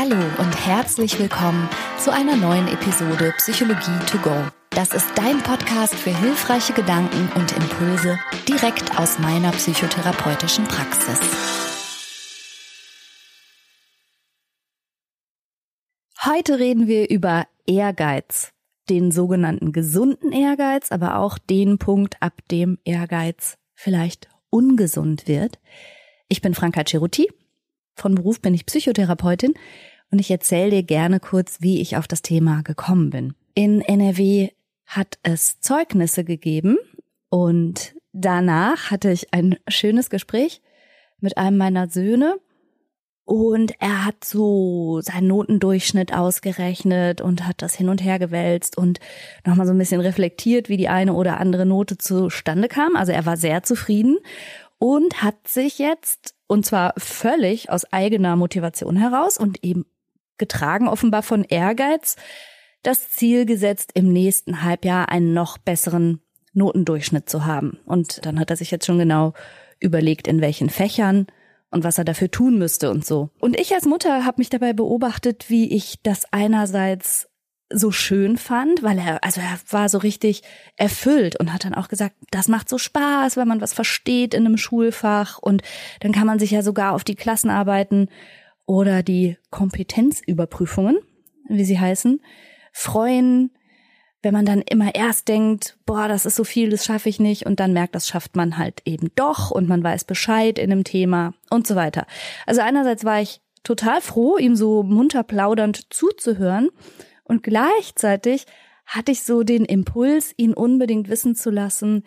Hallo und herzlich willkommen zu einer neuen Episode Psychologie to go. Das ist dein Podcast für hilfreiche Gedanken und Impulse direkt aus meiner psychotherapeutischen Praxis. Heute reden wir über Ehrgeiz, den sogenannten gesunden Ehrgeiz, aber auch den Punkt, ab dem Ehrgeiz vielleicht ungesund wird. Ich bin Franka Ceruti von Beruf bin ich Psychotherapeutin und ich erzähle dir gerne kurz, wie ich auf das Thema gekommen bin. In NRW hat es Zeugnisse gegeben und danach hatte ich ein schönes Gespräch mit einem meiner Söhne und er hat so seinen Notendurchschnitt ausgerechnet und hat das hin und her gewälzt und nochmal so ein bisschen reflektiert, wie die eine oder andere Note zustande kam. Also er war sehr zufrieden und hat sich jetzt, und zwar völlig aus eigener Motivation heraus und eben getragen offenbar von Ehrgeiz, das Ziel gesetzt, im nächsten Halbjahr einen noch besseren Notendurchschnitt zu haben. Und dann hat er sich jetzt schon genau überlegt, in welchen Fächern und was er dafür tun müsste und so. Und ich als Mutter habe mich dabei beobachtet, wie ich das einerseits so schön fand, weil er, also er war so richtig erfüllt und hat dann auch gesagt, das macht so Spaß, wenn man was versteht in einem Schulfach und dann kann man sich ja sogar auf die Klassenarbeiten oder die Kompetenzüberprüfungen, wie sie heißen, freuen, wenn man dann immer erst denkt, boah, das ist so viel, das schaffe ich nicht und dann merkt, das schafft man halt eben doch und man weiß Bescheid in dem Thema und so weiter. Also einerseits war ich total froh, ihm so munter plaudernd zuzuhören und gleichzeitig hatte ich so den Impuls, ihn unbedingt wissen zu lassen,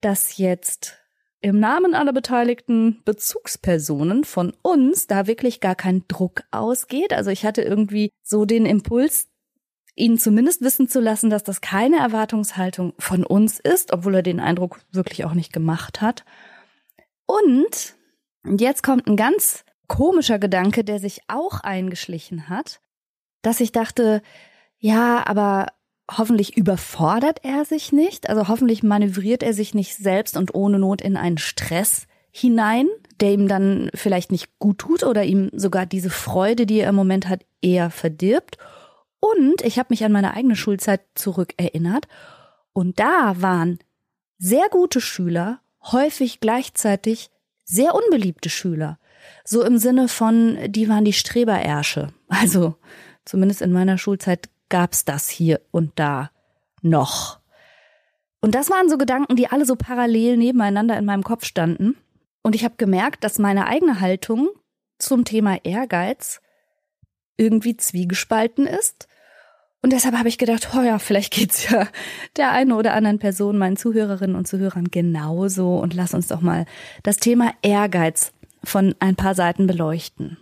dass jetzt im Namen aller beteiligten Bezugspersonen von uns da wirklich gar kein Druck ausgeht. Also ich hatte irgendwie so den Impuls, ihn zumindest wissen zu lassen, dass das keine Erwartungshaltung von uns ist, obwohl er den Eindruck wirklich auch nicht gemacht hat. Und jetzt kommt ein ganz komischer Gedanke, der sich auch eingeschlichen hat dass ich dachte, ja, aber hoffentlich überfordert er sich nicht, also hoffentlich manövriert er sich nicht selbst und ohne Not in einen Stress hinein, der ihm dann vielleicht nicht gut tut oder ihm sogar diese Freude, die er im Moment hat, eher verdirbt. Und ich habe mich an meine eigene Schulzeit zurückerinnert und da waren sehr gute Schüler häufig gleichzeitig sehr unbeliebte Schüler. So im Sinne von, die waren die Streberärsche. Also Zumindest in meiner Schulzeit gab's das hier und da noch. Und das waren so Gedanken, die alle so parallel nebeneinander in meinem Kopf standen. Und ich habe gemerkt, dass meine eigene Haltung zum Thema Ehrgeiz irgendwie zwiegespalten ist. Und deshalb habe ich gedacht, oh ja, vielleicht geht's ja der einen oder anderen Person, meinen Zuhörerinnen und Zuhörern genauso. Und lass uns doch mal das Thema Ehrgeiz von ein paar Seiten beleuchten.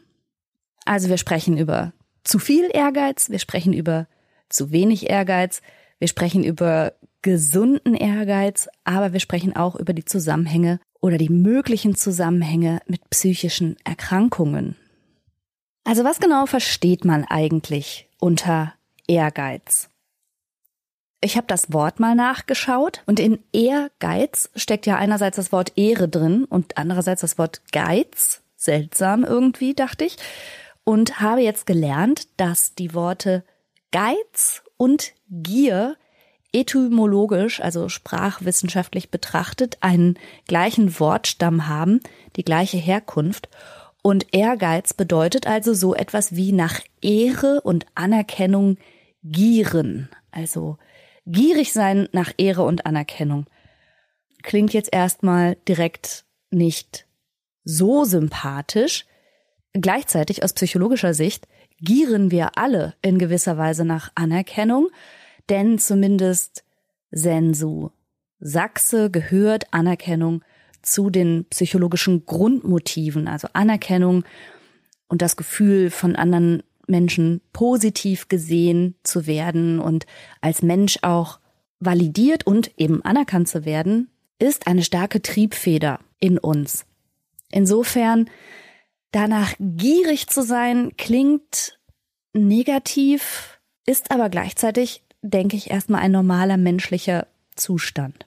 Also wir sprechen über zu viel Ehrgeiz, wir sprechen über zu wenig Ehrgeiz, wir sprechen über gesunden Ehrgeiz, aber wir sprechen auch über die Zusammenhänge oder die möglichen Zusammenhänge mit psychischen Erkrankungen. Also was genau versteht man eigentlich unter Ehrgeiz? Ich habe das Wort mal nachgeschaut und in Ehrgeiz steckt ja einerseits das Wort Ehre drin und andererseits das Wort Geiz. Seltsam irgendwie, dachte ich und habe jetzt gelernt, dass die Worte Geiz und Gier etymologisch, also sprachwissenschaftlich betrachtet, einen gleichen Wortstamm haben, die gleiche Herkunft. Und Ehrgeiz bedeutet also so etwas wie nach Ehre und Anerkennung gieren. Also gierig sein nach Ehre und Anerkennung. Klingt jetzt erstmal direkt nicht so sympathisch, Gleichzeitig aus psychologischer Sicht gieren wir alle in gewisser Weise nach Anerkennung, denn zumindest Sensu Sachse gehört Anerkennung zu den psychologischen Grundmotiven, also Anerkennung und das Gefühl von anderen Menschen positiv gesehen zu werden und als Mensch auch validiert und eben anerkannt zu werden, ist eine starke Triebfeder in uns. Insofern Danach gierig zu sein klingt negativ, ist aber gleichzeitig, denke ich, erstmal ein normaler menschlicher Zustand.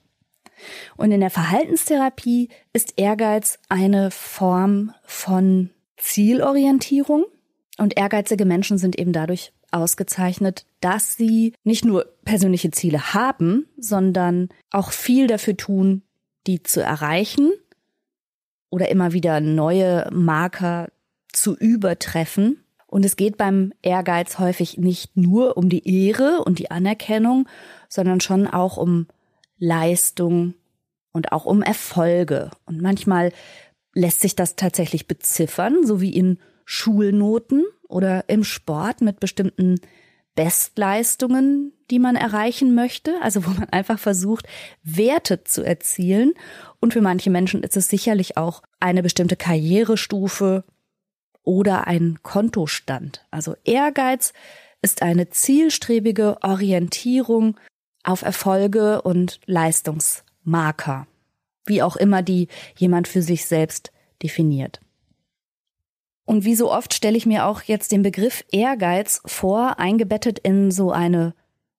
Und in der Verhaltenstherapie ist Ehrgeiz eine Form von Zielorientierung. Und ehrgeizige Menschen sind eben dadurch ausgezeichnet, dass sie nicht nur persönliche Ziele haben, sondern auch viel dafür tun, die zu erreichen oder immer wieder neue Marker zu übertreffen. Und es geht beim Ehrgeiz häufig nicht nur um die Ehre und die Anerkennung, sondern schon auch um Leistung und auch um Erfolge. Und manchmal lässt sich das tatsächlich beziffern, so wie in Schulnoten oder im Sport mit bestimmten Bestleistungen, die man erreichen möchte, also wo man einfach versucht, Werte zu erzielen. Und für manche Menschen ist es sicherlich auch eine bestimmte Karrierestufe oder ein Kontostand. Also Ehrgeiz ist eine zielstrebige Orientierung auf Erfolge und Leistungsmarker, wie auch immer die jemand für sich selbst definiert. Und wie so oft stelle ich mir auch jetzt den Begriff Ehrgeiz vor, eingebettet in so eine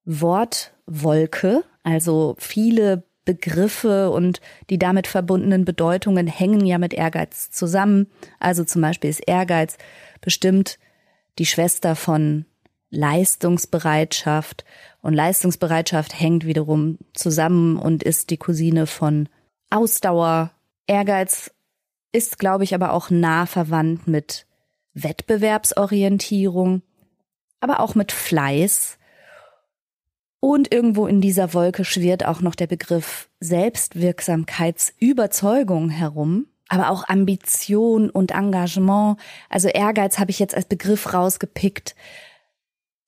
Wortwolke. Also viele Begriffe und die damit verbundenen Bedeutungen hängen ja mit Ehrgeiz zusammen. Also zum Beispiel ist Ehrgeiz bestimmt die Schwester von Leistungsbereitschaft und Leistungsbereitschaft hängt wiederum zusammen und ist die Cousine von Ausdauer. Ehrgeiz ist, glaube ich, aber auch nah verwandt mit Wettbewerbsorientierung, aber auch mit Fleiß. Und irgendwo in dieser Wolke schwirrt auch noch der Begriff Selbstwirksamkeitsüberzeugung herum, aber auch Ambition und Engagement. Also Ehrgeiz habe ich jetzt als Begriff rausgepickt,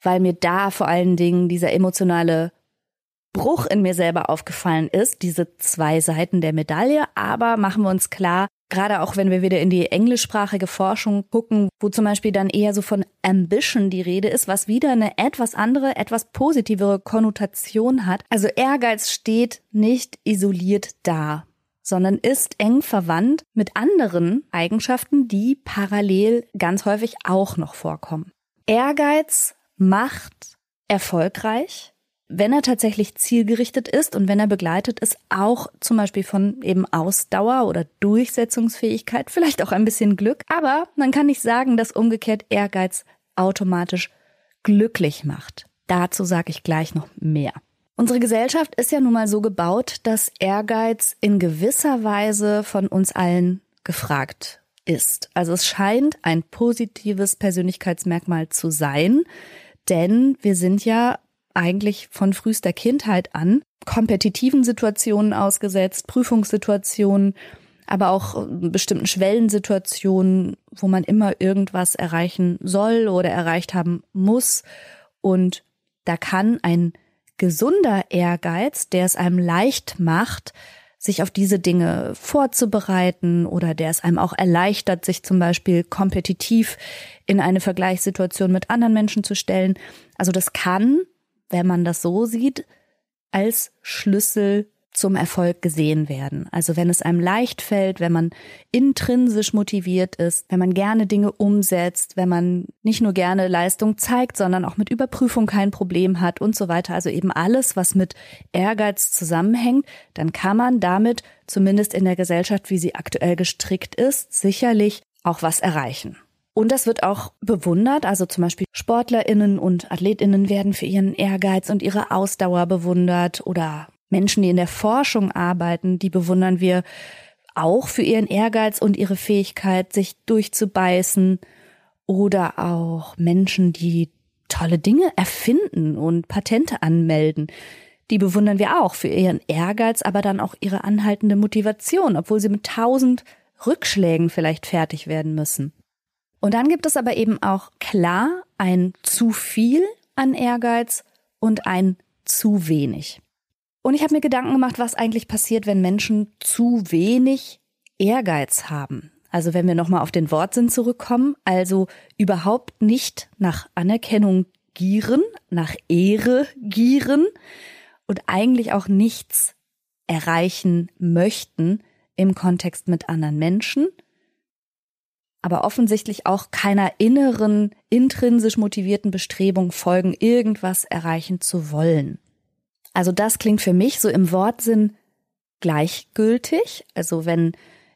weil mir da vor allen Dingen dieser emotionale Bruch in mir selber aufgefallen ist, diese zwei Seiten der Medaille. Aber machen wir uns klar, gerade auch wenn wir wieder in die englischsprachige Forschung gucken, wo zum Beispiel dann eher so von Ambition die Rede ist, was wieder eine etwas andere, etwas positivere Konnotation hat. Also Ehrgeiz steht nicht isoliert da, sondern ist eng verwandt mit anderen Eigenschaften, die parallel ganz häufig auch noch vorkommen. Ehrgeiz macht erfolgreich, wenn er tatsächlich zielgerichtet ist und wenn er begleitet ist, auch zum Beispiel von eben Ausdauer oder Durchsetzungsfähigkeit, vielleicht auch ein bisschen Glück. Aber man kann nicht sagen, dass umgekehrt Ehrgeiz automatisch glücklich macht. Dazu sage ich gleich noch mehr. Unsere Gesellschaft ist ja nun mal so gebaut, dass Ehrgeiz in gewisser Weise von uns allen gefragt ist. Also es scheint ein positives Persönlichkeitsmerkmal zu sein, denn wir sind ja eigentlich von frühester Kindheit an kompetitiven Situationen ausgesetzt, Prüfungssituationen, aber auch äh, bestimmten Schwellensituationen, wo man immer irgendwas erreichen soll oder erreicht haben muss. Und da kann ein gesunder Ehrgeiz, der es einem leicht macht, sich auf diese Dinge vorzubereiten oder der es einem auch erleichtert, sich zum Beispiel kompetitiv in eine Vergleichssituation mit anderen Menschen zu stellen. Also das kann wenn man das so sieht, als Schlüssel zum Erfolg gesehen werden. Also wenn es einem leicht fällt, wenn man intrinsisch motiviert ist, wenn man gerne Dinge umsetzt, wenn man nicht nur gerne Leistung zeigt, sondern auch mit Überprüfung kein Problem hat und so weiter. Also eben alles, was mit Ehrgeiz zusammenhängt, dann kann man damit, zumindest in der Gesellschaft, wie sie aktuell gestrickt ist, sicherlich auch was erreichen. Und das wird auch bewundert. Also zum Beispiel SportlerInnen und AthletInnen werden für ihren Ehrgeiz und ihre Ausdauer bewundert oder Menschen, die in der Forschung arbeiten, die bewundern wir auch für ihren Ehrgeiz und ihre Fähigkeit, sich durchzubeißen oder auch Menschen, die tolle Dinge erfinden und Patente anmelden. Die bewundern wir auch für ihren Ehrgeiz, aber dann auch ihre anhaltende Motivation, obwohl sie mit tausend Rückschlägen vielleicht fertig werden müssen. Und dann gibt es aber eben auch klar ein zu viel an Ehrgeiz und ein zu wenig. Und ich habe mir Gedanken gemacht, was eigentlich passiert, wenn Menschen zu wenig Ehrgeiz haben. Also wenn wir nochmal auf den Wortsinn zurückkommen, also überhaupt nicht nach Anerkennung gieren, nach Ehre gieren und eigentlich auch nichts erreichen möchten im Kontext mit anderen Menschen aber offensichtlich auch keiner inneren, intrinsisch motivierten Bestrebung folgen, irgendwas erreichen zu wollen. Also das klingt für mich so im Wortsinn gleichgültig. Also wenn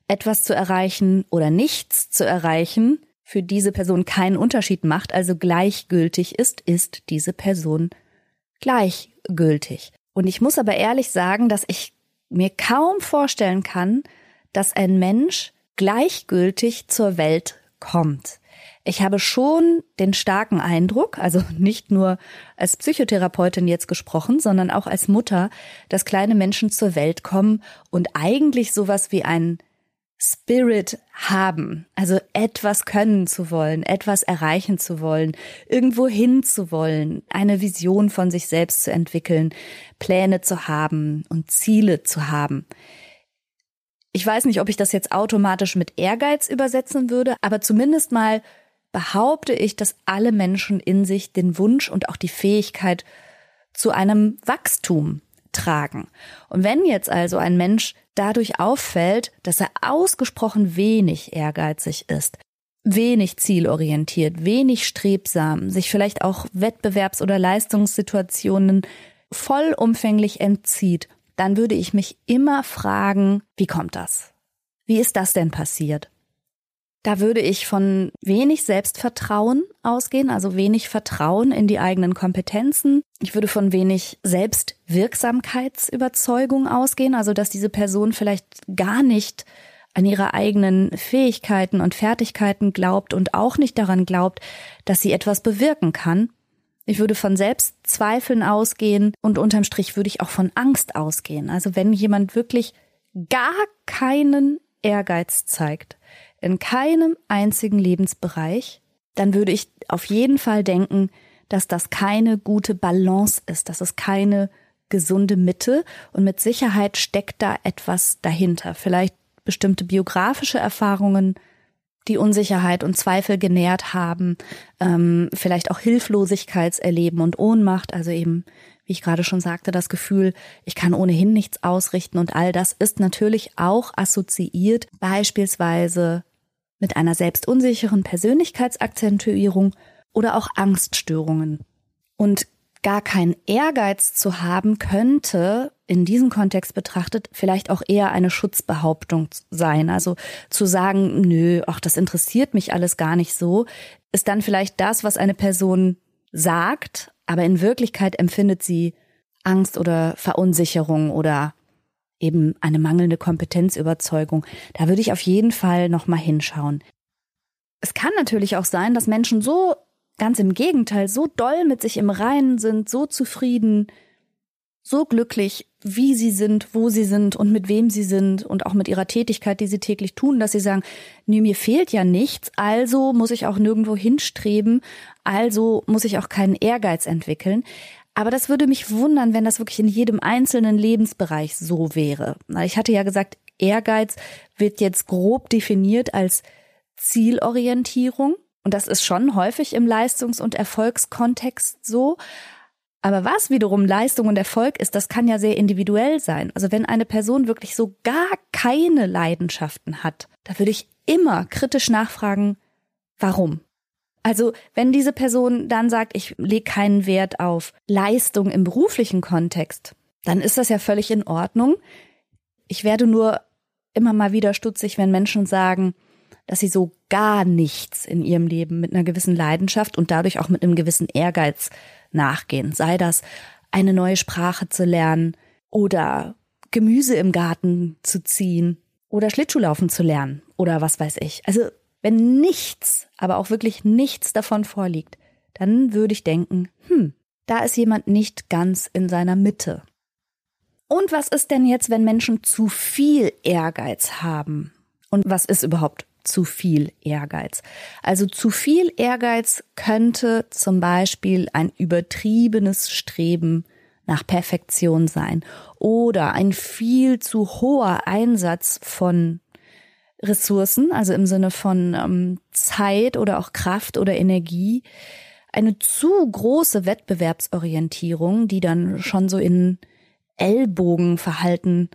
etwas zu erreichen oder nichts zu erreichen für diese Person keinen Unterschied macht, also gleichgültig ist, ist diese Person gleichgültig. Und ich muss aber ehrlich sagen, dass ich mir kaum vorstellen kann, dass ein Mensch gleichgültig zur Welt kommt. Ich habe schon den starken Eindruck, also nicht nur als Psychotherapeutin jetzt gesprochen, sondern auch als Mutter, dass kleine Menschen zur Welt kommen und eigentlich sowas wie ein Spirit haben, also etwas können zu wollen, etwas erreichen zu wollen, irgendwo hin zu wollen, eine Vision von sich selbst zu entwickeln, Pläne zu haben und Ziele zu haben. Ich weiß nicht, ob ich das jetzt automatisch mit Ehrgeiz übersetzen würde, aber zumindest mal behaupte ich, dass alle Menschen in sich den Wunsch und auch die Fähigkeit zu einem Wachstum tragen. Und wenn jetzt also ein Mensch dadurch auffällt, dass er ausgesprochen wenig ehrgeizig ist, wenig zielorientiert, wenig strebsam, sich vielleicht auch Wettbewerbs- oder Leistungssituationen vollumfänglich entzieht, dann würde ich mich immer fragen, wie kommt das? Wie ist das denn passiert? Da würde ich von wenig Selbstvertrauen ausgehen, also wenig Vertrauen in die eigenen Kompetenzen. Ich würde von wenig Selbstwirksamkeitsüberzeugung ausgehen, also dass diese Person vielleicht gar nicht an ihre eigenen Fähigkeiten und Fertigkeiten glaubt und auch nicht daran glaubt, dass sie etwas bewirken kann. Ich würde von Selbstzweifeln ausgehen und unterm Strich würde ich auch von Angst ausgehen. Also wenn jemand wirklich gar keinen Ehrgeiz zeigt, in keinem einzigen Lebensbereich, dann würde ich auf jeden Fall denken, dass das keine gute Balance ist, dass es keine gesunde Mitte und mit Sicherheit steckt da etwas dahinter. Vielleicht bestimmte biografische Erfahrungen, die Unsicherheit und Zweifel genährt haben, ähm, vielleicht auch Hilflosigkeitserleben und Ohnmacht, also eben, wie ich gerade schon sagte, das Gefühl, ich kann ohnehin nichts ausrichten und all das ist natürlich auch assoziiert beispielsweise mit einer selbstunsicheren Persönlichkeitsakzentuierung oder auch Angststörungen. Und gar keinen Ehrgeiz zu haben, könnte in diesem Kontext betrachtet vielleicht auch eher eine Schutzbehauptung sein. Also zu sagen, nö, ach, das interessiert mich alles gar nicht so, ist dann vielleicht das, was eine Person sagt, aber in Wirklichkeit empfindet sie Angst oder Verunsicherung oder eben eine mangelnde Kompetenzüberzeugung. Da würde ich auf jeden Fall nochmal hinschauen. Es kann natürlich auch sein, dass Menschen so ganz im Gegenteil so doll mit sich im Reinen sind, so zufrieden, so glücklich, wie sie sind, wo sie sind und mit wem sie sind und auch mit ihrer Tätigkeit, die sie täglich tun, dass sie sagen, nee, mir fehlt ja nichts, also muss ich auch nirgendwo hinstreben, also muss ich auch keinen Ehrgeiz entwickeln. Aber das würde mich wundern, wenn das wirklich in jedem einzelnen Lebensbereich so wäre. Ich hatte ja gesagt, Ehrgeiz wird jetzt grob definiert als Zielorientierung. Und das ist schon häufig im Leistungs- und Erfolgskontext so. Aber was wiederum Leistung und Erfolg ist, das kann ja sehr individuell sein. Also wenn eine Person wirklich so gar keine Leidenschaften hat, da würde ich immer kritisch nachfragen, warum? Also wenn diese Person dann sagt, ich lege keinen Wert auf Leistung im beruflichen Kontext, dann ist das ja völlig in Ordnung. Ich werde nur immer mal wieder stutzig, wenn Menschen sagen, dass sie so gar nichts in ihrem Leben mit einer gewissen Leidenschaft und dadurch auch mit einem gewissen Ehrgeiz nachgehen. Sei das eine neue Sprache zu lernen oder Gemüse im Garten zu ziehen oder Schlittschuhlaufen zu lernen oder was weiß ich. Also wenn nichts, aber auch wirklich nichts davon vorliegt, dann würde ich denken, hm, da ist jemand nicht ganz in seiner Mitte. Und was ist denn jetzt, wenn Menschen zu viel Ehrgeiz haben? Und was ist überhaupt zu viel Ehrgeiz? Also zu viel Ehrgeiz könnte zum Beispiel ein übertriebenes Streben nach Perfektion sein oder ein viel zu hoher Einsatz von Ressourcen, also im Sinne von ähm, Zeit oder auch Kraft oder Energie, eine zu große Wettbewerbsorientierung, die dann schon so in Ellbogenverhalten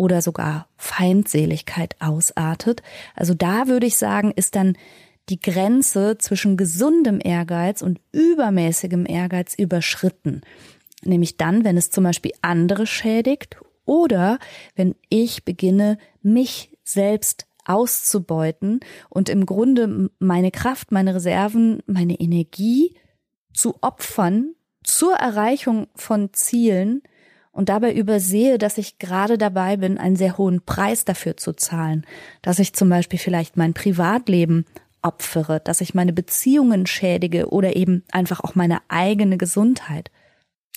oder sogar Feindseligkeit ausartet. Also da würde ich sagen, ist dann die Grenze zwischen gesundem Ehrgeiz und übermäßigem Ehrgeiz überschritten. Nämlich dann, wenn es zum Beispiel andere schädigt oder wenn ich beginne, mich selbst auszubeuten und im Grunde meine Kraft, meine Reserven, meine Energie zu opfern zur Erreichung von Zielen und dabei übersehe, dass ich gerade dabei bin, einen sehr hohen Preis dafür zu zahlen, dass ich zum Beispiel vielleicht mein Privatleben opfere, dass ich meine Beziehungen schädige oder eben einfach auch meine eigene Gesundheit.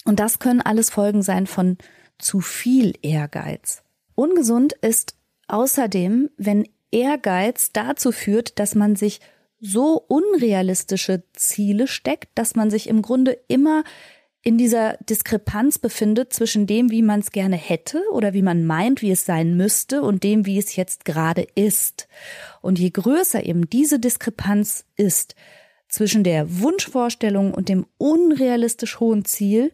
Und das können alles Folgen sein von zu viel Ehrgeiz. Ungesund ist außerdem, wenn Ehrgeiz dazu führt, dass man sich so unrealistische Ziele steckt, dass man sich im Grunde immer in dieser Diskrepanz befindet zwischen dem, wie man es gerne hätte oder wie man meint, wie es sein müsste und dem, wie es jetzt gerade ist. Und je größer eben diese Diskrepanz ist zwischen der Wunschvorstellung und dem unrealistisch hohen Ziel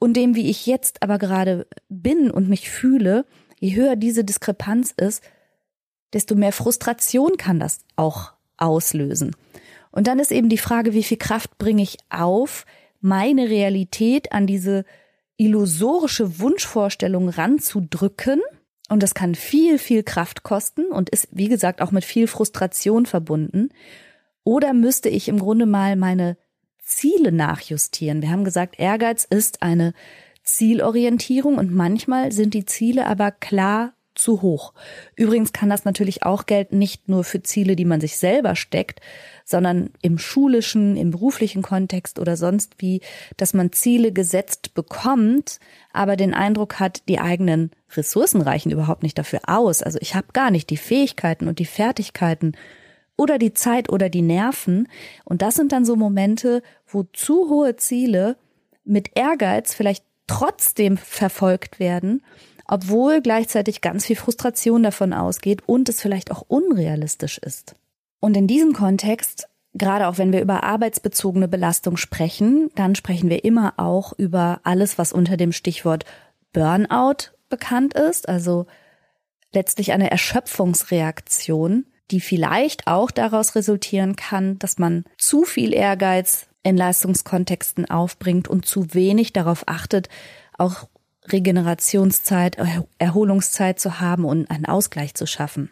und dem, wie ich jetzt aber gerade bin und mich fühle, je höher diese Diskrepanz ist, desto mehr Frustration kann das auch auslösen. Und dann ist eben die Frage, wie viel Kraft bringe ich auf, meine Realität an diese illusorische Wunschvorstellung ranzudrücken. Und das kann viel, viel Kraft kosten und ist, wie gesagt, auch mit viel Frustration verbunden. Oder müsste ich im Grunde mal meine Ziele nachjustieren? Wir haben gesagt, Ehrgeiz ist eine Zielorientierung und manchmal sind die Ziele aber klar zu hoch. Übrigens kann das natürlich auch gelten, nicht nur für Ziele, die man sich selber steckt, sondern im schulischen, im beruflichen Kontext oder sonst wie, dass man Ziele gesetzt bekommt, aber den Eindruck hat, die eigenen Ressourcen reichen überhaupt nicht dafür aus. Also ich habe gar nicht die Fähigkeiten und die Fertigkeiten oder die Zeit oder die Nerven. Und das sind dann so Momente, wo zu hohe Ziele mit Ehrgeiz vielleicht trotzdem verfolgt werden, obwohl gleichzeitig ganz viel Frustration davon ausgeht und es vielleicht auch unrealistisch ist. Und in diesem Kontext, gerade auch wenn wir über arbeitsbezogene Belastung sprechen, dann sprechen wir immer auch über alles, was unter dem Stichwort Burnout bekannt ist, also letztlich eine Erschöpfungsreaktion, die vielleicht auch daraus resultieren kann, dass man zu viel Ehrgeiz in Leistungskontexten aufbringt und zu wenig darauf achtet, auch Regenerationszeit, Erholungszeit zu haben und einen Ausgleich zu schaffen.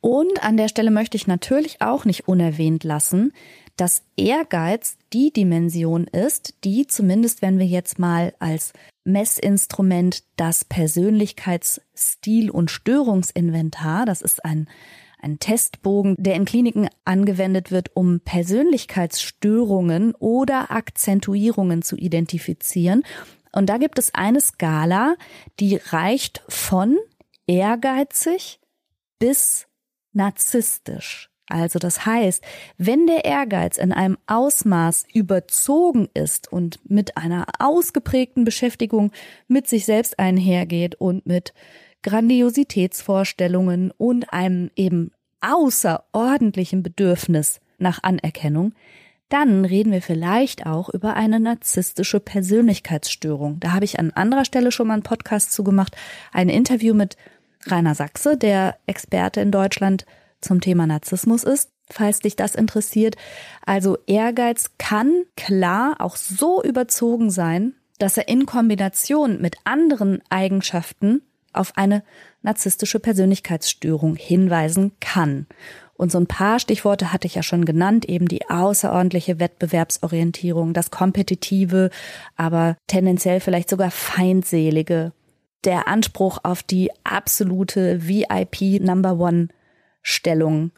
Und an der Stelle möchte ich natürlich auch nicht unerwähnt lassen, dass Ehrgeiz die Dimension ist, die zumindest, wenn wir jetzt mal als Messinstrument das Persönlichkeitsstil- und Störungsinventar, das ist ein, ein Testbogen, der in Kliniken angewendet wird, um Persönlichkeitsstörungen oder Akzentuierungen zu identifizieren. Und da gibt es eine Skala, die reicht von ehrgeizig bis narzisstisch. Also das heißt, wenn der Ehrgeiz in einem Ausmaß überzogen ist und mit einer ausgeprägten Beschäftigung mit sich selbst einhergeht und mit Grandiositätsvorstellungen und einem eben außerordentlichen Bedürfnis nach Anerkennung, dann reden wir vielleicht auch über eine narzisstische Persönlichkeitsstörung. Da habe ich an anderer Stelle schon mal einen Podcast zugemacht, ein Interview mit Rainer Sachse, der Experte in Deutschland zum Thema Narzissmus ist, falls dich das interessiert. Also Ehrgeiz kann klar auch so überzogen sein, dass er in Kombination mit anderen Eigenschaften auf eine narzisstische Persönlichkeitsstörung hinweisen kann. Und so ein paar Stichworte hatte ich ja schon genannt, eben die außerordentliche Wettbewerbsorientierung, das Kompetitive, aber tendenziell vielleicht sogar feindselige, der Anspruch auf die absolute VIP Number One Stellung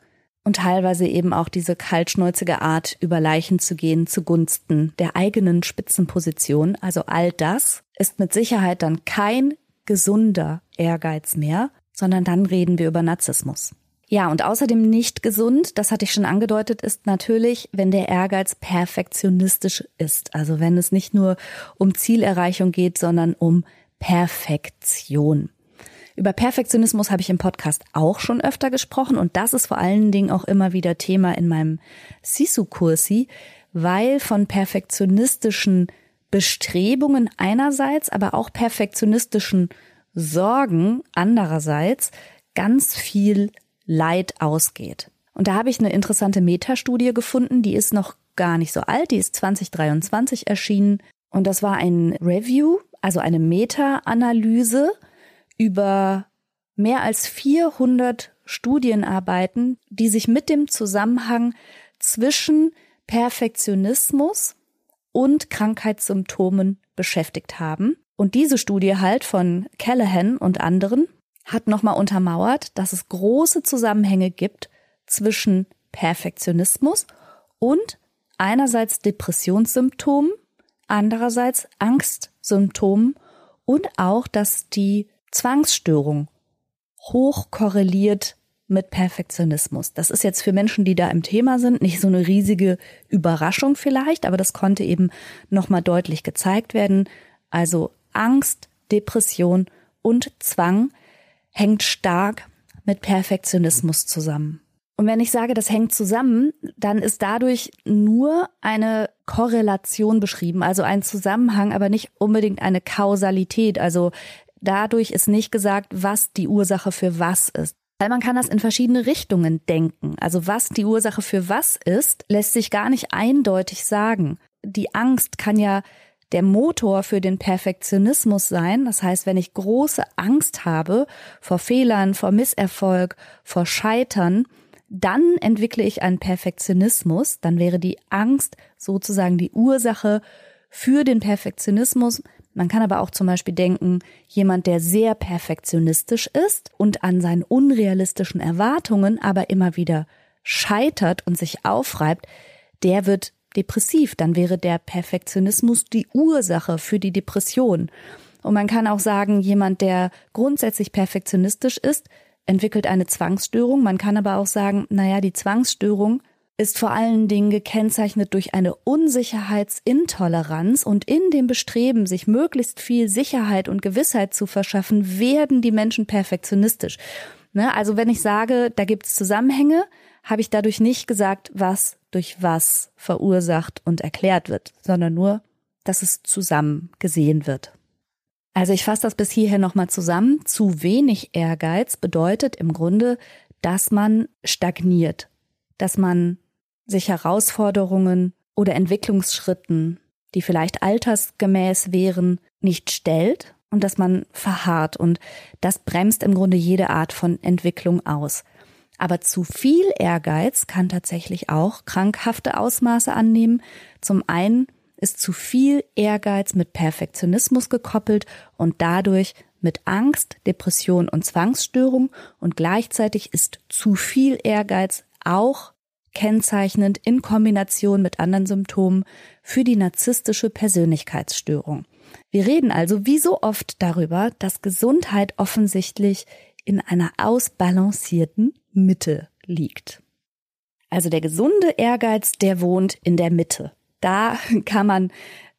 und teilweise eben auch diese kaltschnäuzige Art, über Leichen zu gehen zugunsten der eigenen Spitzenposition. Also all das ist mit Sicherheit dann kein gesunder Ehrgeiz mehr, sondern dann reden wir über Narzissmus. Ja, und außerdem nicht gesund, das hatte ich schon angedeutet, ist natürlich, wenn der Ehrgeiz perfektionistisch ist. Also wenn es nicht nur um Zielerreichung geht, sondern um Perfektion. Über Perfektionismus habe ich im Podcast auch schon öfter gesprochen und das ist vor allen Dingen auch immer wieder Thema in meinem Sisu-Kursi, weil von perfektionistischen Bestrebungen einerseits, aber auch perfektionistischen Sorgen andererseits ganz viel Leid ausgeht. Und da habe ich eine interessante Metastudie gefunden, die ist noch gar nicht so alt, die ist 2023 erschienen und das war ein Review also eine Meta-Analyse über mehr als 400 Studienarbeiten, die sich mit dem Zusammenhang zwischen Perfektionismus und Krankheitssymptomen beschäftigt haben. Und diese Studie halt von Callahan und anderen hat nochmal untermauert, dass es große Zusammenhänge gibt zwischen Perfektionismus und einerseits Depressionssymptomen, andererseits Angstsymptomen und auch, dass die Zwangsstörung hoch korreliert mit Perfektionismus. Das ist jetzt für Menschen, die da im Thema sind, nicht so eine riesige Überraschung vielleicht, aber das konnte eben nochmal deutlich gezeigt werden. Also Angst, Depression und Zwang hängt stark mit Perfektionismus zusammen. Und wenn ich sage, das hängt zusammen, dann ist dadurch nur eine Korrelation beschrieben, also ein Zusammenhang, aber nicht unbedingt eine Kausalität. Also dadurch ist nicht gesagt, was die Ursache für was ist. Weil man kann das in verschiedene Richtungen denken. Also was die Ursache für was ist, lässt sich gar nicht eindeutig sagen. Die Angst kann ja der Motor für den Perfektionismus sein. Das heißt, wenn ich große Angst habe vor Fehlern, vor Misserfolg, vor Scheitern, dann entwickle ich einen Perfektionismus, dann wäre die Angst sozusagen die Ursache für den Perfektionismus. Man kann aber auch zum Beispiel denken, jemand, der sehr perfektionistisch ist und an seinen unrealistischen Erwartungen aber immer wieder scheitert und sich aufreibt, der wird depressiv. Dann wäre der Perfektionismus die Ursache für die Depression. Und man kann auch sagen, jemand, der grundsätzlich perfektionistisch ist, entwickelt eine Zwangsstörung. Man kann aber auch sagen, naja, die Zwangsstörung ist vor allen Dingen gekennzeichnet durch eine Unsicherheitsintoleranz und in dem Bestreben, sich möglichst viel Sicherheit und Gewissheit zu verschaffen, werden die Menschen perfektionistisch. Ne? Also wenn ich sage, da gibt es Zusammenhänge, habe ich dadurch nicht gesagt, was durch was verursacht und erklärt wird, sondern nur, dass es zusammen gesehen wird. Also ich fasse das bis hierher nochmal zusammen. Zu wenig Ehrgeiz bedeutet im Grunde, dass man stagniert, dass man sich Herausforderungen oder Entwicklungsschritten, die vielleicht altersgemäß wären, nicht stellt und dass man verharrt und das bremst im Grunde jede Art von Entwicklung aus. Aber zu viel Ehrgeiz kann tatsächlich auch krankhafte Ausmaße annehmen. Zum einen ist zu viel Ehrgeiz mit Perfektionismus gekoppelt und dadurch mit Angst, Depression und Zwangsstörung und gleichzeitig ist zu viel Ehrgeiz auch kennzeichnend in Kombination mit anderen Symptomen für die narzisstische Persönlichkeitsstörung. Wir reden also wie so oft darüber, dass Gesundheit offensichtlich in einer ausbalancierten Mitte liegt. Also der gesunde Ehrgeiz, der wohnt in der Mitte. Da kann man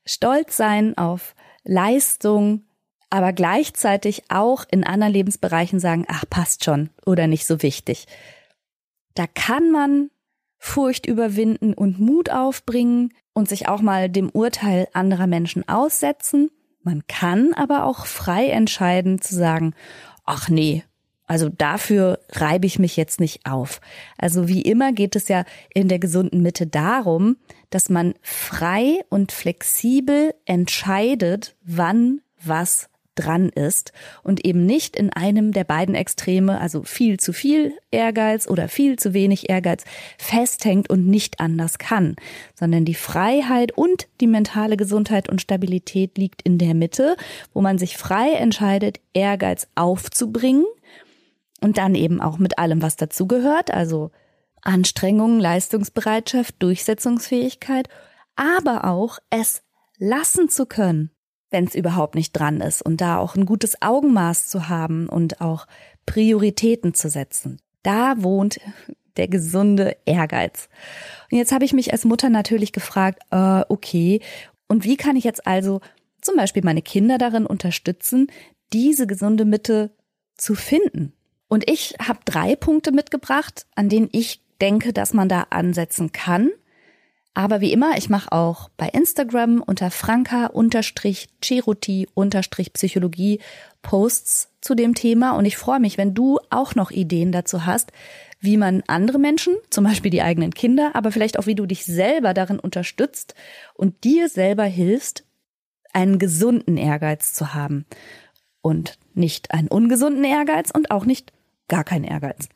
stolz sein auf Leistung, aber gleichzeitig auch in anderen Lebensbereichen sagen, ach, passt schon oder nicht so wichtig. Da kann man Furcht überwinden und Mut aufbringen und sich auch mal dem Urteil anderer Menschen aussetzen. Man kann aber auch frei entscheiden zu sagen, ach nee, also dafür reibe ich mich jetzt nicht auf. Also wie immer geht es ja in der gesunden Mitte darum, dass man frei und flexibel entscheidet, wann was dran ist und eben nicht in einem der beiden Extreme, also viel zu viel Ehrgeiz oder viel zu wenig Ehrgeiz, festhängt und nicht anders kann, sondern die Freiheit und die mentale Gesundheit und Stabilität liegt in der Mitte, wo man sich frei entscheidet, Ehrgeiz aufzubringen und dann eben auch mit allem, was dazugehört, also Anstrengung, Leistungsbereitschaft, Durchsetzungsfähigkeit, aber auch es lassen zu können, wenn es überhaupt nicht dran ist und da auch ein gutes Augenmaß zu haben und auch Prioritäten zu setzen. Da wohnt der gesunde Ehrgeiz. Und jetzt habe ich mich als Mutter natürlich gefragt, äh, okay, und wie kann ich jetzt also zum Beispiel meine Kinder darin unterstützen, diese gesunde Mitte zu finden? Und ich habe drei Punkte mitgebracht, an denen ich denke, dass man da ansetzen kann. Aber wie immer, ich mache auch bei Instagram unter franka-cheruti-psychologie Posts zu dem Thema und ich freue mich, wenn du auch noch Ideen dazu hast, wie man andere Menschen, zum Beispiel die eigenen Kinder, aber vielleicht auch wie du dich selber darin unterstützt und dir selber hilfst, einen gesunden Ehrgeiz zu haben und nicht einen ungesunden Ehrgeiz und auch nicht gar kein Ehrgeiz.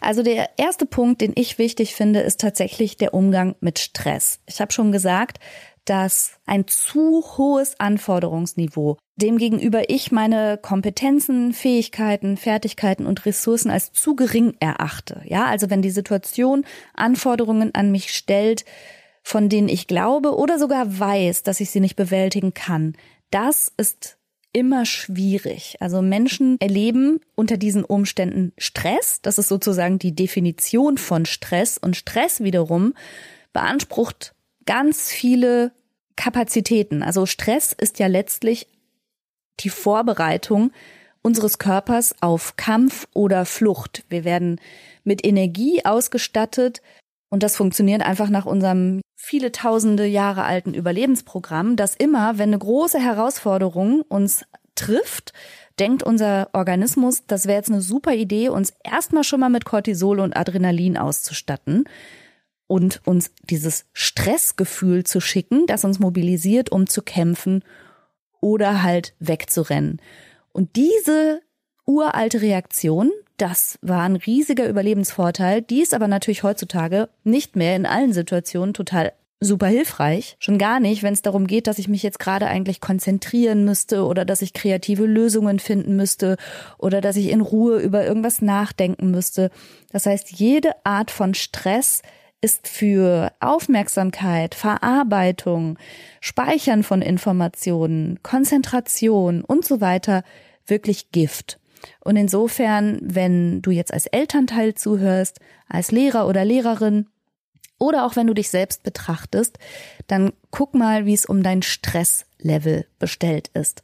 Also der erste Punkt, den ich wichtig finde, ist tatsächlich der Umgang mit Stress. Ich habe schon gesagt, dass ein zu hohes Anforderungsniveau, demgegenüber ich meine Kompetenzen, Fähigkeiten, Fertigkeiten und Ressourcen als zu gering erachte. Ja, also wenn die Situation Anforderungen an mich stellt, von denen ich glaube oder sogar weiß, dass ich sie nicht bewältigen kann, das ist immer schwierig. Also Menschen erleben unter diesen Umständen Stress. Das ist sozusagen die Definition von Stress. Und Stress wiederum beansprucht ganz viele Kapazitäten. Also Stress ist ja letztlich die Vorbereitung unseres Körpers auf Kampf oder Flucht. Wir werden mit Energie ausgestattet und das funktioniert einfach nach unserem viele tausende Jahre alten Überlebensprogramm, dass immer, wenn eine große Herausforderung uns trifft, denkt unser Organismus, das wäre jetzt eine super Idee, uns erstmal schon mal mit Cortisol und Adrenalin auszustatten und uns dieses Stressgefühl zu schicken, das uns mobilisiert, um zu kämpfen oder halt wegzurennen. Und diese uralte Reaktion, das war ein riesiger Überlebensvorteil, die ist aber natürlich heutzutage nicht mehr in allen Situationen total super hilfreich. Schon gar nicht, wenn es darum geht, dass ich mich jetzt gerade eigentlich konzentrieren müsste oder dass ich kreative Lösungen finden müsste oder dass ich in Ruhe über irgendwas nachdenken müsste. Das heißt, jede Art von Stress ist für Aufmerksamkeit, Verarbeitung, Speichern von Informationen, Konzentration und so weiter wirklich Gift. Und insofern, wenn du jetzt als Elternteil zuhörst, als Lehrer oder Lehrerin oder auch wenn du dich selbst betrachtest, dann guck mal, wie es um dein Stresslevel bestellt ist.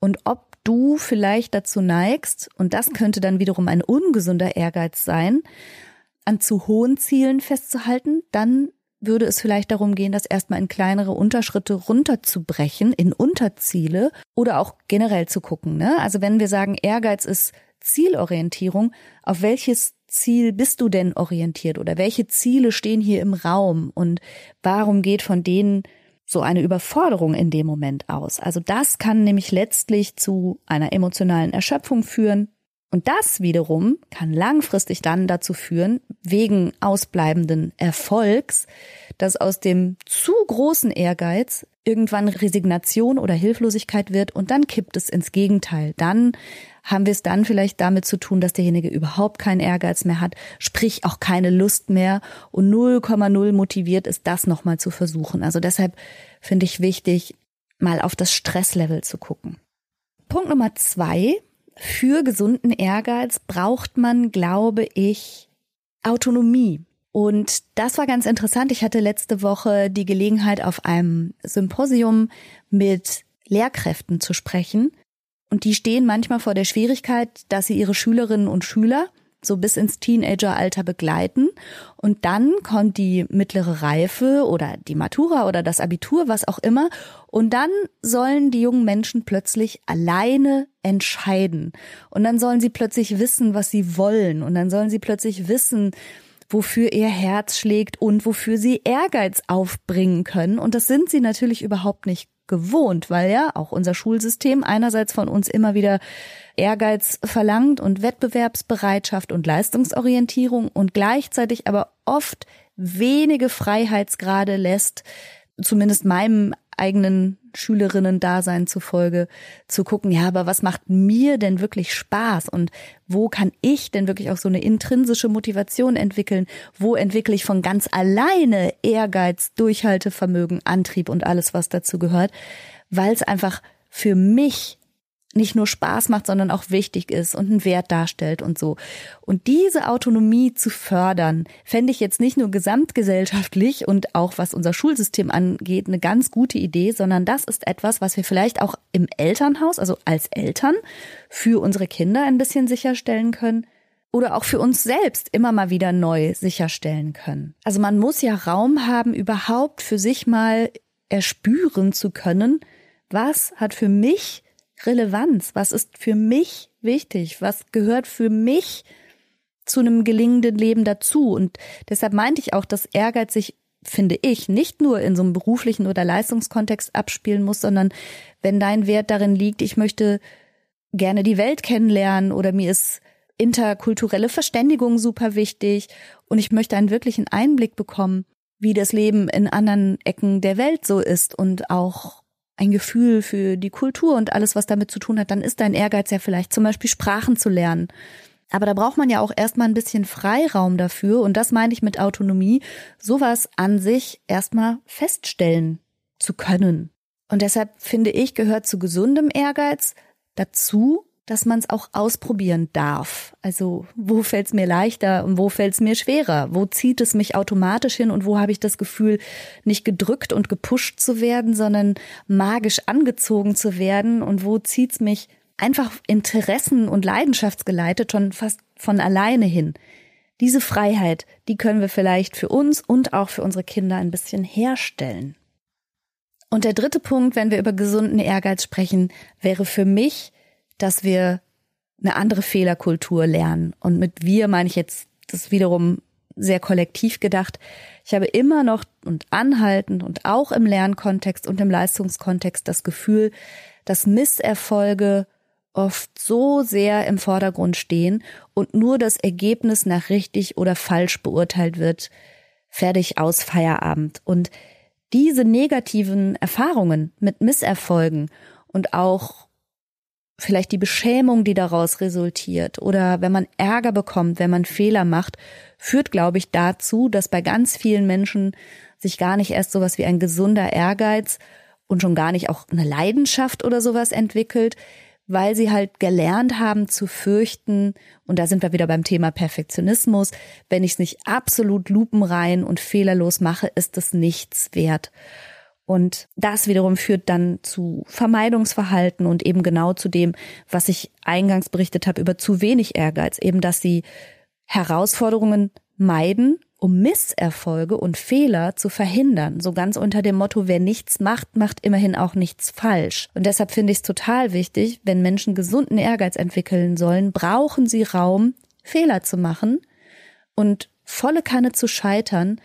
Und ob du vielleicht dazu neigst, und das könnte dann wiederum ein ungesunder Ehrgeiz sein, an zu hohen Zielen festzuhalten, dann würde es vielleicht darum gehen, das erstmal in kleinere Unterschritte runterzubrechen, in Unterziele oder auch generell zu gucken. Ne? Also wenn wir sagen, Ehrgeiz ist Zielorientierung, auf welches Ziel bist du denn orientiert oder welche Ziele stehen hier im Raum und warum geht von denen so eine Überforderung in dem Moment aus? Also das kann nämlich letztlich zu einer emotionalen Erschöpfung führen, und das wiederum kann langfristig dann dazu führen, wegen ausbleibenden Erfolgs, dass aus dem zu großen Ehrgeiz irgendwann Resignation oder Hilflosigkeit wird und dann kippt es ins Gegenteil. Dann haben wir es dann vielleicht damit zu tun, dass derjenige überhaupt keinen Ehrgeiz mehr hat, sprich auch keine Lust mehr und 0,0 motiviert ist, das nochmal zu versuchen. Also deshalb finde ich wichtig, mal auf das Stresslevel zu gucken. Punkt Nummer zwei für gesunden Ehrgeiz braucht man, glaube ich, Autonomie. Und das war ganz interessant. Ich hatte letzte Woche die Gelegenheit, auf einem Symposium mit Lehrkräften zu sprechen. Und die stehen manchmal vor der Schwierigkeit, dass sie ihre Schülerinnen und Schüler so bis ins Teenageralter begleiten. Und dann kommt die mittlere Reife oder die Matura oder das Abitur, was auch immer. Und dann sollen die jungen Menschen plötzlich alleine entscheiden. Und dann sollen sie plötzlich wissen, was sie wollen. Und dann sollen sie plötzlich wissen, wofür ihr Herz schlägt und wofür sie Ehrgeiz aufbringen können. Und das sind sie natürlich überhaupt nicht gewohnt, weil ja auch unser Schulsystem einerseits von uns immer wieder Ehrgeiz verlangt und Wettbewerbsbereitschaft und Leistungsorientierung und gleichzeitig aber oft wenige Freiheitsgrade lässt, zumindest meinem eigenen Schülerinnen-Dasein zufolge, zu gucken, ja, aber was macht mir denn wirklich Spaß und wo kann ich denn wirklich auch so eine intrinsische Motivation entwickeln? Wo entwickle ich von ganz alleine Ehrgeiz, Durchhaltevermögen, Antrieb und alles, was dazu gehört? Weil es einfach für mich nicht nur Spaß macht, sondern auch wichtig ist und einen Wert darstellt und so. Und diese Autonomie zu fördern, fände ich jetzt nicht nur gesamtgesellschaftlich und auch was unser Schulsystem angeht, eine ganz gute Idee, sondern das ist etwas, was wir vielleicht auch im Elternhaus, also als Eltern, für unsere Kinder ein bisschen sicherstellen können oder auch für uns selbst immer mal wieder neu sicherstellen können. Also man muss ja Raum haben, überhaupt für sich mal erspüren zu können, was hat für mich Relevanz? Was ist für mich wichtig? Was gehört für mich zu einem gelingenden Leben dazu? Und deshalb meinte ich auch, dass Ehrgeiz sich, finde ich, nicht nur in so einem beruflichen oder Leistungskontext abspielen muss, sondern wenn dein Wert darin liegt, ich möchte gerne die Welt kennenlernen oder mir ist interkulturelle Verständigung super wichtig und ich möchte einen wirklichen Einblick bekommen, wie das Leben in anderen Ecken der Welt so ist und auch ein Gefühl für die Kultur und alles, was damit zu tun hat, dann ist dein Ehrgeiz ja vielleicht zum Beispiel Sprachen zu lernen. Aber da braucht man ja auch erstmal ein bisschen Freiraum dafür und das meine ich mit Autonomie, sowas an sich erstmal feststellen zu können. Und deshalb finde ich, gehört zu gesundem Ehrgeiz dazu, dass man es auch ausprobieren darf. Also wo fällt es mir leichter und wo fällt es mir schwerer? Wo zieht es mich automatisch hin und wo habe ich das Gefühl, nicht gedrückt und gepusht zu werden, sondern magisch angezogen zu werden? Und wo zieht es mich einfach Interessen und Leidenschaftsgeleitet schon fast von alleine hin? Diese Freiheit, die können wir vielleicht für uns und auch für unsere Kinder ein bisschen herstellen. Und der dritte Punkt, wenn wir über gesunden Ehrgeiz sprechen, wäre für mich, dass wir eine andere Fehlerkultur lernen. Und mit wir meine ich jetzt das wiederum sehr kollektiv gedacht. Ich habe immer noch und anhaltend und auch im Lernkontext und im Leistungskontext das Gefühl, dass Misserfolge oft so sehr im Vordergrund stehen und nur das Ergebnis nach richtig oder falsch beurteilt wird. Fertig aus Feierabend. Und diese negativen Erfahrungen mit Misserfolgen und auch vielleicht die Beschämung, die daraus resultiert oder wenn man Ärger bekommt, wenn man Fehler macht, führt, glaube ich, dazu, dass bei ganz vielen Menschen sich gar nicht erst sowas wie ein gesunder Ehrgeiz und schon gar nicht auch eine Leidenschaft oder sowas entwickelt, weil sie halt gelernt haben zu fürchten, und da sind wir wieder beim Thema Perfektionismus, wenn ich es nicht absolut lupenrein und fehlerlos mache, ist es nichts wert. Und das wiederum führt dann zu Vermeidungsverhalten und eben genau zu dem, was ich eingangs berichtet habe über zu wenig Ehrgeiz, eben dass sie Herausforderungen meiden, um Misserfolge und Fehler zu verhindern. So ganz unter dem Motto, wer nichts macht, macht immerhin auch nichts falsch. Und deshalb finde ich es total wichtig, wenn Menschen gesunden Ehrgeiz entwickeln sollen, brauchen sie Raum, Fehler zu machen und volle Kanne zu scheitern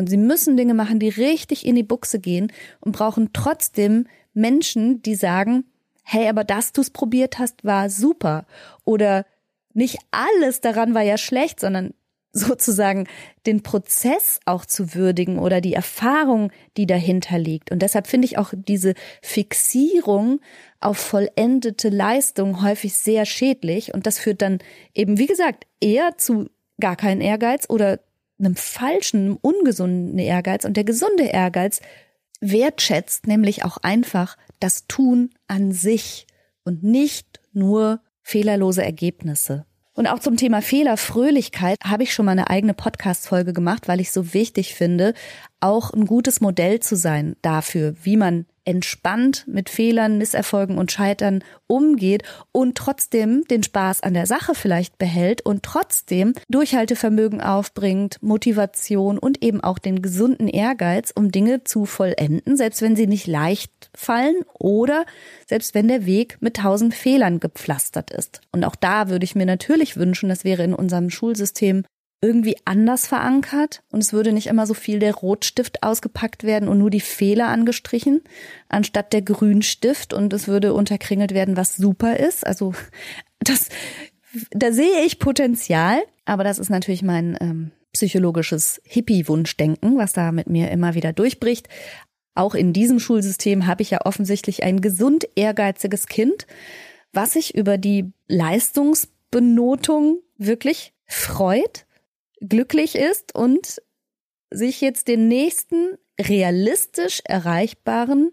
und sie müssen Dinge machen, die richtig in die Buchse gehen und brauchen trotzdem Menschen, die sagen, hey, aber dass du es probiert hast, war super. Oder nicht alles daran war ja schlecht, sondern sozusagen den Prozess auch zu würdigen oder die Erfahrung, die dahinter liegt. Und deshalb finde ich auch diese Fixierung auf vollendete Leistung häufig sehr schädlich. Und das führt dann eben, wie gesagt, eher zu gar keinen Ehrgeiz oder einem falschen, einem ungesunden Ehrgeiz. Und der gesunde Ehrgeiz wertschätzt nämlich auch einfach das Tun an sich und nicht nur fehlerlose Ergebnisse. Und auch zum Thema Fehlerfröhlichkeit habe ich schon mal eine eigene Podcast-Folge gemacht, weil ich so wichtig finde, auch ein gutes Modell zu sein dafür, wie man entspannt mit Fehlern, Misserfolgen und Scheitern umgeht und trotzdem den Spaß an der Sache vielleicht behält und trotzdem Durchhaltevermögen aufbringt, Motivation und eben auch den gesunden Ehrgeiz, um Dinge zu vollenden, selbst wenn sie nicht leicht fallen oder selbst wenn der Weg mit tausend Fehlern gepflastert ist. Und auch da würde ich mir natürlich wünschen, das wäre in unserem Schulsystem irgendwie anders verankert und es würde nicht immer so viel der Rotstift ausgepackt werden und nur die Fehler angestrichen, anstatt der Grünstift und es würde unterkringelt werden, was super ist. Also das, da sehe ich Potenzial, aber das ist natürlich mein ähm, psychologisches Hippie-Wunschdenken, was da mit mir immer wieder durchbricht. Auch in diesem Schulsystem habe ich ja offensichtlich ein gesund ehrgeiziges Kind, was sich über die Leistungsbenotung wirklich freut glücklich ist und sich jetzt den nächsten realistisch erreichbaren,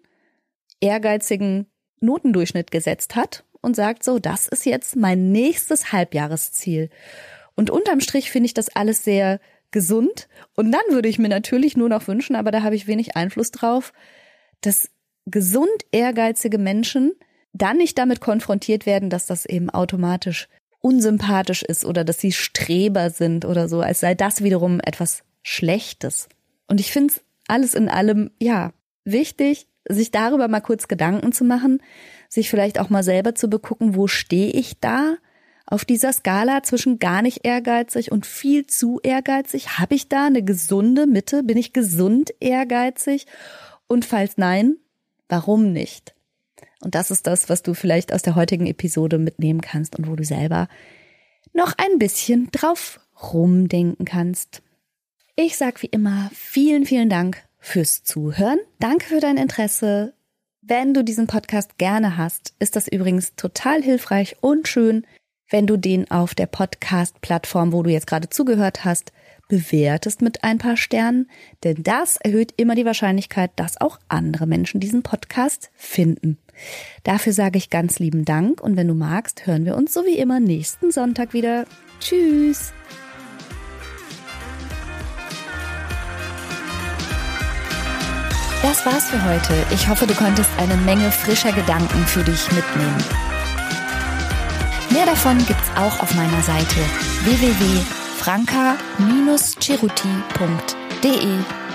ehrgeizigen Notendurchschnitt gesetzt hat und sagt so, das ist jetzt mein nächstes Halbjahresziel. Und unterm Strich finde ich das alles sehr gesund. Und dann würde ich mir natürlich nur noch wünschen, aber da habe ich wenig Einfluss drauf, dass gesund ehrgeizige Menschen dann nicht damit konfrontiert werden, dass das eben automatisch unsympathisch ist oder dass sie Streber sind oder so, als sei das wiederum etwas Schlechtes. Und ich finde es alles in allem, ja, wichtig, sich darüber mal kurz Gedanken zu machen, sich vielleicht auch mal selber zu begucken, wo stehe ich da auf dieser Skala zwischen gar nicht ehrgeizig und viel zu ehrgeizig? Habe ich da eine gesunde Mitte? Bin ich gesund ehrgeizig? Und falls nein, warum nicht? Und das ist das, was du vielleicht aus der heutigen Episode mitnehmen kannst und wo du selber noch ein bisschen drauf rumdenken kannst. Ich sag wie immer vielen, vielen Dank fürs Zuhören. Danke für dein Interesse. Wenn du diesen Podcast gerne hast, ist das übrigens total hilfreich und schön, wenn du den auf der Podcast-Plattform, wo du jetzt gerade zugehört hast, bewertest mit ein paar Sternen, denn das erhöht immer die Wahrscheinlichkeit, dass auch andere Menschen diesen Podcast finden. Dafür sage ich ganz lieben Dank und wenn du magst, hören wir uns so wie immer nächsten Sonntag wieder. Tschüss! Das war's für heute. Ich hoffe, du konntest eine Menge frischer Gedanken für dich mitnehmen. Mehr davon gibt's auch auf meiner Seite www.franca-ceruti.de